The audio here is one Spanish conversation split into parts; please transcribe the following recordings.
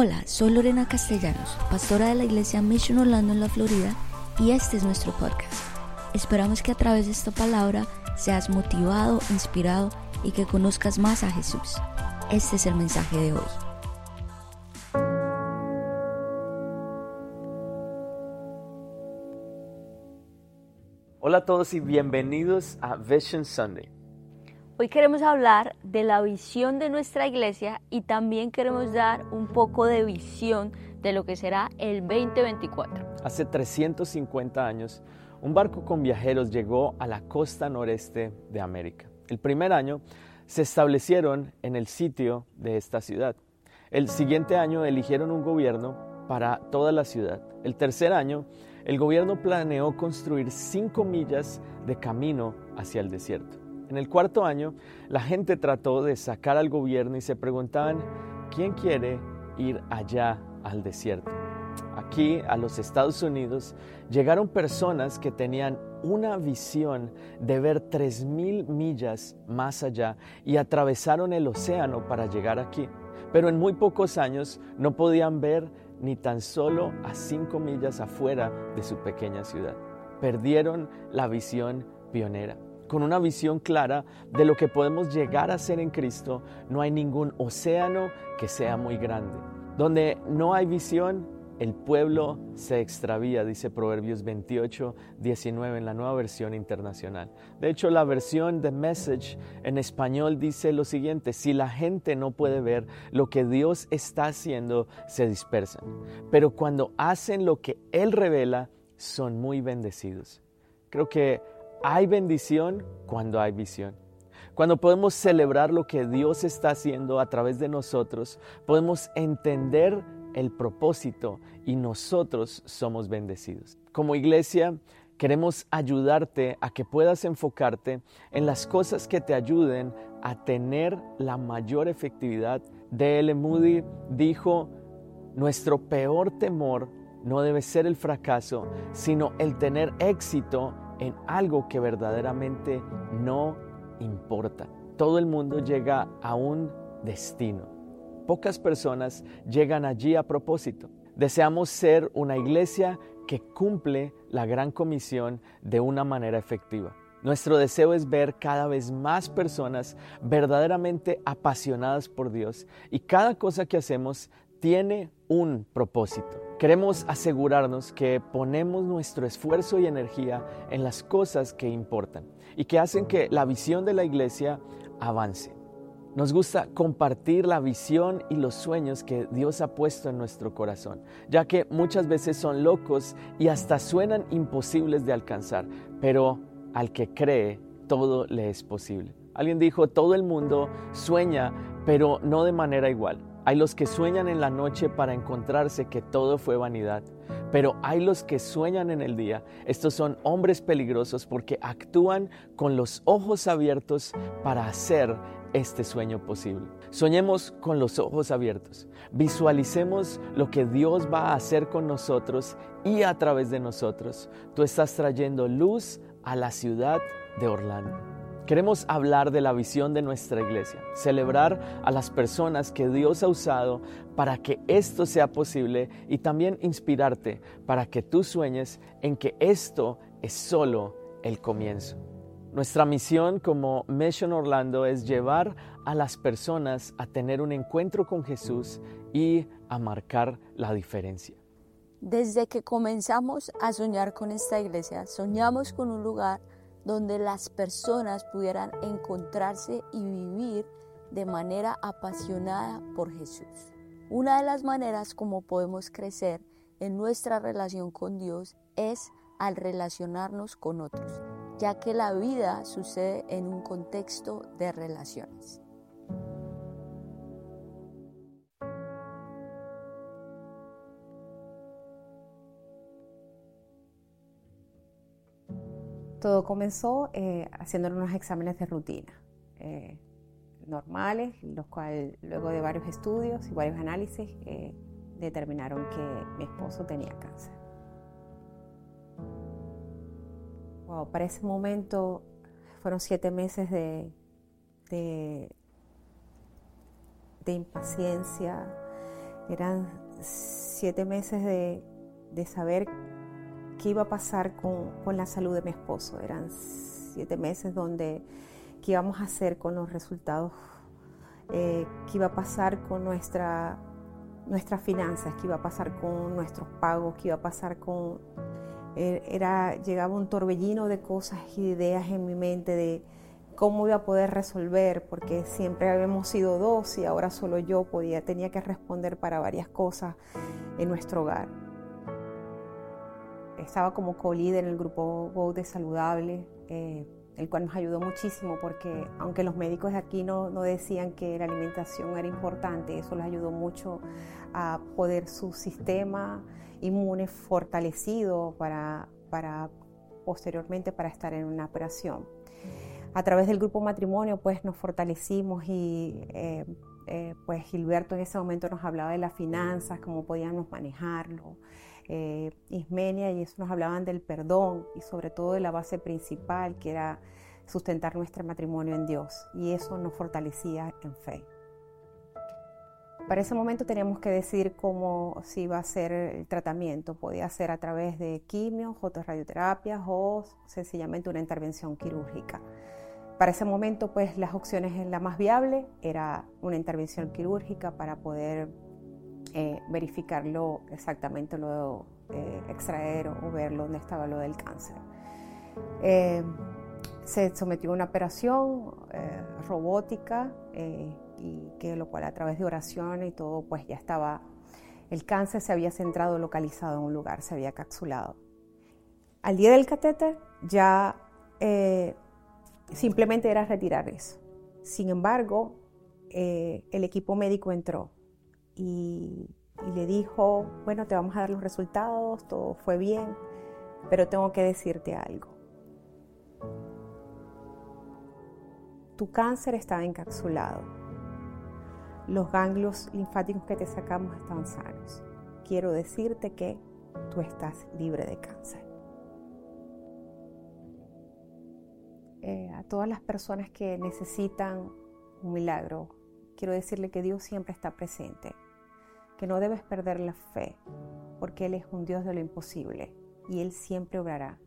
Hola, soy Lorena Castellanos, pastora de la iglesia Mission Orlando en la Florida, y este es nuestro podcast. Esperamos que a través de esta palabra seas motivado, inspirado y que conozcas más a Jesús. Este es el mensaje de hoy. Hola a todos y bienvenidos a Vision Sunday. Hoy queremos hablar de la visión de nuestra iglesia y también queremos dar un poco de visión de lo que será el 2024. Hace 350 años, un barco con viajeros llegó a la costa noreste de América. El primer año se establecieron en el sitio de esta ciudad. El siguiente año eligieron un gobierno para toda la ciudad. El tercer año, el gobierno planeó construir cinco millas de camino hacia el desierto. En el cuarto año, la gente trató de sacar al gobierno y se preguntaban, ¿quién quiere ir allá al desierto? Aquí, a los Estados Unidos, llegaron personas que tenían una visión de ver 3.000 millas más allá y atravesaron el océano para llegar aquí. Pero en muy pocos años no podían ver ni tan solo a 5 millas afuera de su pequeña ciudad. Perdieron la visión pionera con una visión clara de lo que podemos llegar a ser en Cristo, no hay ningún océano que sea muy grande. Donde no hay visión, el pueblo se extravía, dice Proverbios 28, 19 en la nueva versión internacional. De hecho, la versión de Message en español dice lo siguiente, si la gente no puede ver lo que Dios está haciendo, se dispersan. Pero cuando hacen lo que Él revela, son muy bendecidos. Creo que hay bendición cuando hay visión. Cuando podemos celebrar lo que Dios está haciendo a través de nosotros, podemos entender el propósito y nosotros somos bendecidos. Como iglesia, queremos ayudarte a que puedas enfocarte en las cosas que te ayuden a tener la mayor efectividad. D.L. Moody dijo, nuestro peor temor no debe ser el fracaso, sino el tener éxito en algo que verdaderamente no importa. Todo el mundo llega a un destino. Pocas personas llegan allí a propósito. Deseamos ser una iglesia que cumple la gran comisión de una manera efectiva. Nuestro deseo es ver cada vez más personas verdaderamente apasionadas por Dios y cada cosa que hacemos tiene un propósito. Queremos asegurarnos que ponemos nuestro esfuerzo y energía en las cosas que importan y que hacen que la visión de la iglesia avance. Nos gusta compartir la visión y los sueños que Dios ha puesto en nuestro corazón, ya que muchas veces son locos y hasta suenan imposibles de alcanzar, pero al que cree, todo le es posible. Alguien dijo, todo el mundo sueña, pero no de manera igual. Hay los que sueñan en la noche para encontrarse que todo fue vanidad, pero hay los que sueñan en el día. Estos son hombres peligrosos porque actúan con los ojos abiertos para hacer este sueño posible. Soñemos con los ojos abiertos. Visualicemos lo que Dios va a hacer con nosotros y a través de nosotros. Tú estás trayendo luz a la ciudad de Orlando. Queremos hablar de la visión de nuestra iglesia, celebrar a las personas que Dios ha usado para que esto sea posible y también inspirarte para que tú sueñes en que esto es solo el comienzo. Nuestra misión como Mission Orlando es llevar a las personas a tener un encuentro con Jesús y a marcar la diferencia. Desde que comenzamos a soñar con esta iglesia, soñamos con un lugar donde las personas pudieran encontrarse y vivir de manera apasionada por Jesús. Una de las maneras como podemos crecer en nuestra relación con Dios es al relacionarnos con otros, ya que la vida sucede en un contexto de relaciones. Todo comenzó eh, haciendo unos exámenes de rutina eh, normales, los cuales luego de varios estudios y varios análisis eh, determinaron que mi esposo tenía cáncer. para ese momento fueron siete meses de, de, de impaciencia Eran siete meses de, saber qué iba a pasar con, la salud de mi esposo. Eran siete meses donde qué íbamos a hacer con los resultados, eh, qué iba a pasar con nuestra, nuestras finanzas, qué iba a pasar con nuestros pagos, qué iba a pasar con... Eh, era, llegaba un torbellino de cosas y ideas en mi mente de cómo iba a poder resolver, porque siempre habíamos sido dos y ahora solo yo podía, tenía que responder para varias cosas en nuestro hogar. Estaba como co-líder en el grupo Go de Saludable, eh, el cual nos ayudó muchísimo porque aunque los médicos de aquí no, no decían que la alimentación era importante, eso les ayudó mucho a poder su sistema inmune fortalecido para, para posteriormente para estar en una operación a través del grupo matrimonio pues nos fortalecimos y eh, eh, pues Gilberto en ese momento nos hablaba de las finanzas, cómo podíamos manejarlo. Eh, Ismenia y eso nos hablaban del perdón y sobre todo de la base principal que era sustentar nuestro matrimonio en Dios y eso nos fortalecía en fe. Para ese momento teníamos que decir cómo se iba a ser el tratamiento. Podía ser a través de quimio, radioterapias o sencillamente una intervención quirúrgica. Para ese momento, pues las opciones, la más viable era una intervención quirúrgica para poder eh, verificarlo exactamente, lo eh, extraer o ver dónde estaba lo del cáncer. Eh, se sometió a una operación robótica y que lo cual a través de oración y todo, pues ya estaba, el cáncer se había centrado, localizado en un lugar, se había capsulado. Al día del catéter ya simplemente era retirar eso. Sin embargo, eh, el equipo médico entró y, le dijo, bueno, te vamos a dar los resultados, todo fue bien, pero tengo que decirte algo. Tu cáncer estaba encapsulado. Los ganglios linfáticos que te sacamos están sanos. Quiero decirte que tú estás libre de cáncer. Eh, a todas las personas que necesitan un milagro, quiero decirle que Dios siempre está presente, que no debes perder la fe, porque Él es un Dios de lo imposible y Él siempre obrará.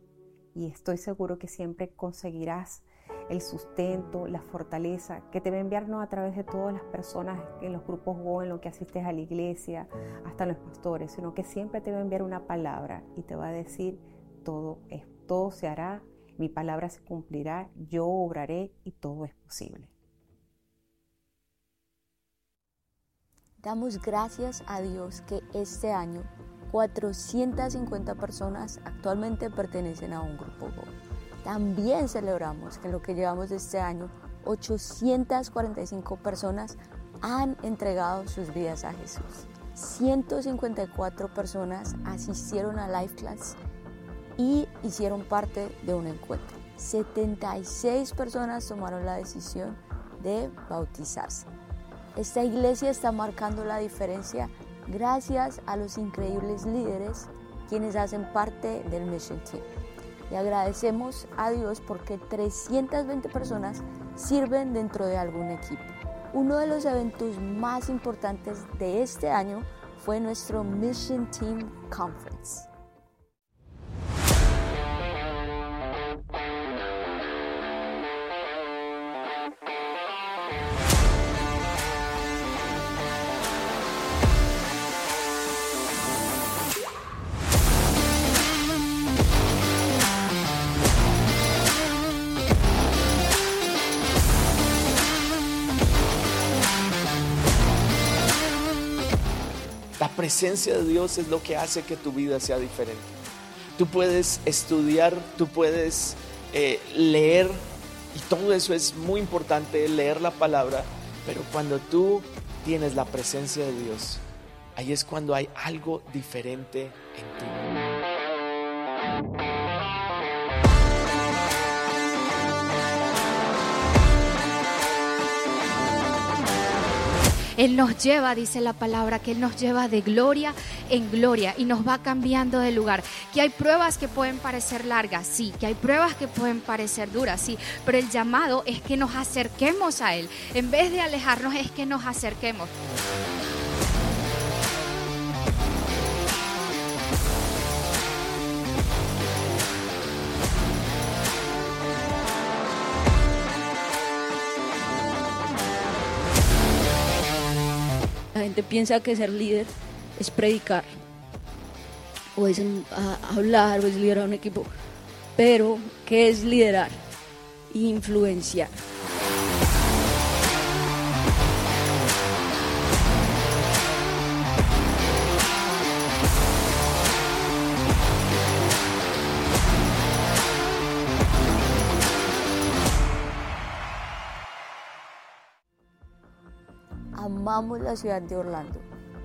Y estoy seguro que siempre conseguirás el sustento, la fortaleza que te va a enviar no a través de todas las personas en los grupos Go, en lo que asistes a la iglesia, hasta los pastores, sino que siempre te va a enviar una palabra y te va a decir todo, es, todo se hará mi palabra se cumplirá, yo obraré y todo es posible. Damos gracias a Dios que este año 450 personas actualmente pertenecen a un grupo. También celebramos que en lo que llevamos de este año, 845 personas han entregado sus vidas a Jesús. 154 personas asistieron a Life Class y hicieron parte de un encuentro. 76 personas tomaron la decisión de bautizarse. Esta iglesia está marcando la diferencia gracias a los increíbles líderes quienes hacen parte del Mission Team. Y agradecemos a Dios porque 320 personas sirven dentro de algún equipo. Uno de los eventos más importantes de este año fue nuestro Mission Team Conference. Presencia de Dios es lo que hace que tu vida sea diferente. Tú puedes estudiar, tú puedes eh, leer, y todo eso es muy importante, leer la palabra, pero cuando tú tienes la presencia de Dios, ahí es cuando hay algo diferente en ti. Él nos lleva, dice la palabra, que Él nos lleva de gloria en gloria y nos va cambiando de lugar. Que hay pruebas que pueden parecer largas, sí, que hay pruebas que pueden parecer duras, sí, pero el llamado es que nos acerquemos a Él. En vez de alejarnos, es que nos acerquemos. Gente piensa que ser líder es predicar, o es mm, hablar, o es liderar un equipo. Pero, ¿qué es liderar? Influenciar. Amamos la ciudad de Orlando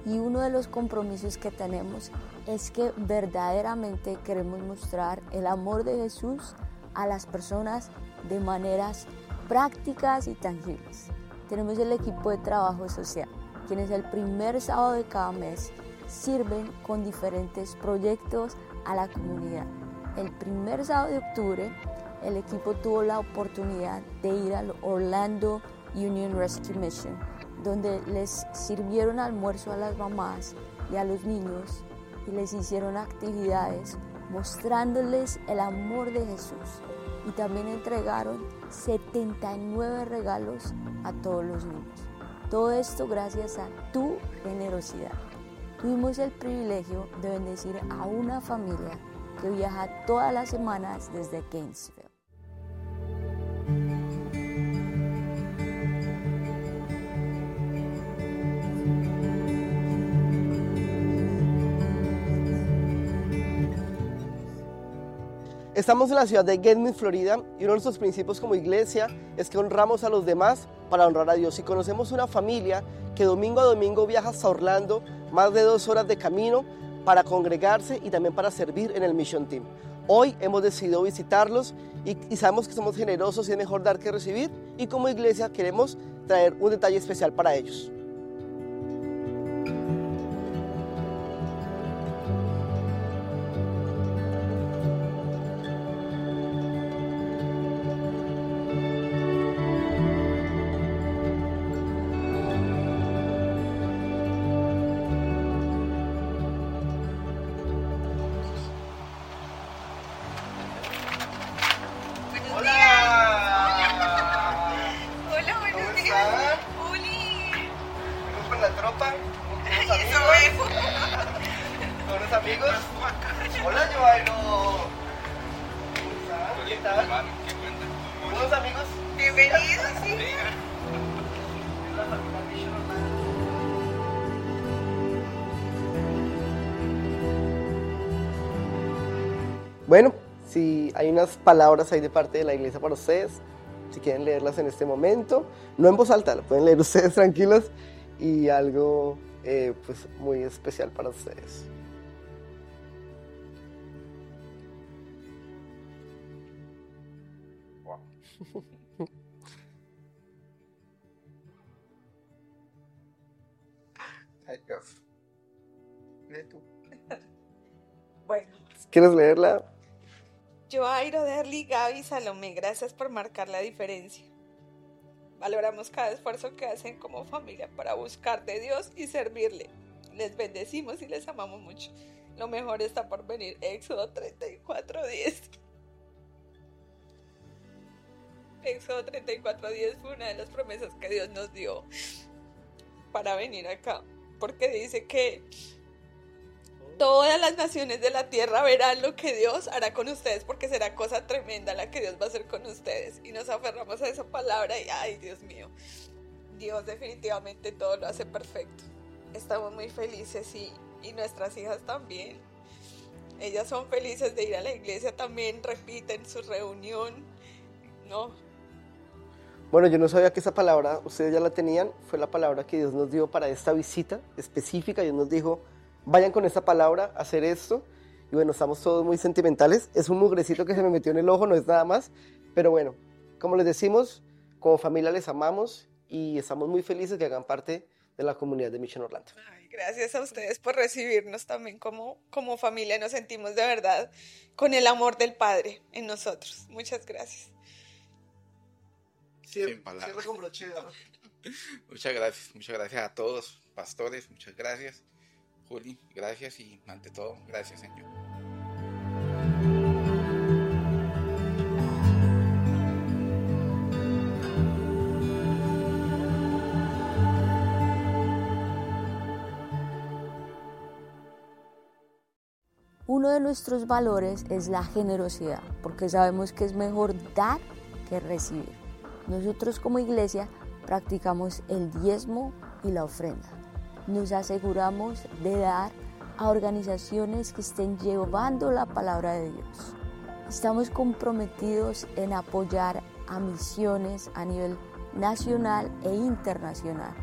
y uno de los compromisos que tenemos es que verdaderamente queremos mostrar el amor de Jesús a las personas de maneras prácticas y tangibles. Tenemos el equipo de trabajo social, quienes el primer sábado de cada mes sirven con diferentes proyectos a la comunidad. El primer sábado de octubre, el equipo tuvo la oportunidad de ir al Orlando Union Rescue Mission donde les sirvieron almuerzo a las mamás y a los niños y les hicieron actividades mostrándoles el amor de Jesús. Y también entregaron 79 regalos a todos los niños. Todo esto gracias a tu generosidad. Tuvimos el privilegio de bendecir a una familia que viaja todas las semanas desde Gainesville. Estamos en la ciudad de Gainesville, Florida, y uno de nuestros principios como iglesia es que honramos a los demás para honrar a Dios. Y conocemos una familia que domingo a domingo viaja hasta Orlando, más de dos horas de camino, para congregarse y también para servir en el Mission Team. Hoy hemos decidido visitarlos y, y sabemos que somos generosos y es mejor dar que recibir. Y como iglesia queremos traer un detalle especial para ellos. Bueno, si hay unas palabras ahí de parte de la iglesia para ustedes, si quieren leerlas en este momento, no en voz alta, lo pueden leer ustedes tranquilos y algo eh, pues muy especial para ustedes. Ay, Dios. Lee tú. Bueno, ¿Quieres leerla? yo, Airo, Derly, Gaby, Salomé, gracias por marcar la diferencia. Valoramos cada esfuerzo que hacen como familia para buscar de Dios y servirle. Les bendecimos y les amamos mucho. Lo mejor está por venir. Éxodo 34, 10. Éxodo 34, 10 fue una de las promesas que Dios nos dio para venir acá. Porque dice que todas las naciones de la tierra verán lo que Dios hará con ustedes porque será cosa tremenda la que Dios va a hacer con ustedes. Y nos aferramos a esa palabra y, ay, Dios mío, Dios definitivamente todo lo hace perfecto. Estamos muy felices y, y nuestras hijas también. Ellas son felices de ir a la iglesia también, repiten su reunión. No, Bueno, yo no sabía que esa palabra, ustedes ya la tenían, fue la palabra que Dios nos dio para esta visita específica. Dios nos dijo, vayan con esta palabra a hacer esto. Y bueno, estamos todos muy sentimentales. Es un mugrecito que se me metió en el ojo, no es nada más. Pero bueno, como les decimos, como familia les amamos y estamos muy felices que hagan parte de la comunidad de Mission Orlando. Ay, gracias a ustedes por recibirnos también como, como familia. Nos sentimos de verdad con el amor del Padre en nosotros. Muchas gracias. Muchas gracias, muchas gracias a todos, pastores, muchas gracias. Juli, gracias y ante todo, gracias Señor. Uno de nuestros valores es la generosidad, porque sabemos que es mejor dar que recibir. Nosotros como iglesia practicamos el diezmo y la ofrenda. Nos aseguramos de dar a organizaciones que estén llevando la palabra de Dios. Estamos comprometidos en apoyar a misiones a nivel nacional e internacional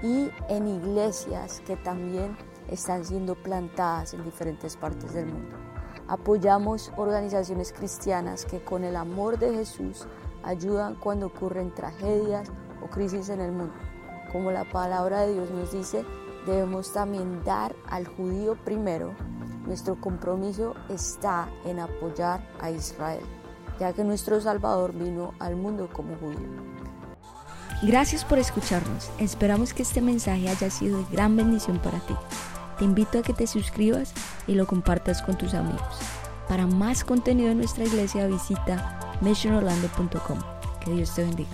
y en iglesias que también están siendo plantadas en diferentes partes del mundo. Apoyamos organizaciones cristianas que con el amor de Jesús ayudan cuando ocurren tragedias o crisis en el mundo. Como la palabra de Dios nos dice, debemos también dar al judío primero. Nuestro compromiso está en apoyar a Israel, ya que nuestro Salvador vino al mundo como judío. Gracias por escucharnos. Esperamos que este mensaje haya sido de gran bendición para ti. Te invito a que te suscribas y lo compartas con tus amigos. Para más contenido de nuestra iglesia visita missionorlando.com. Que Dios te bendiga.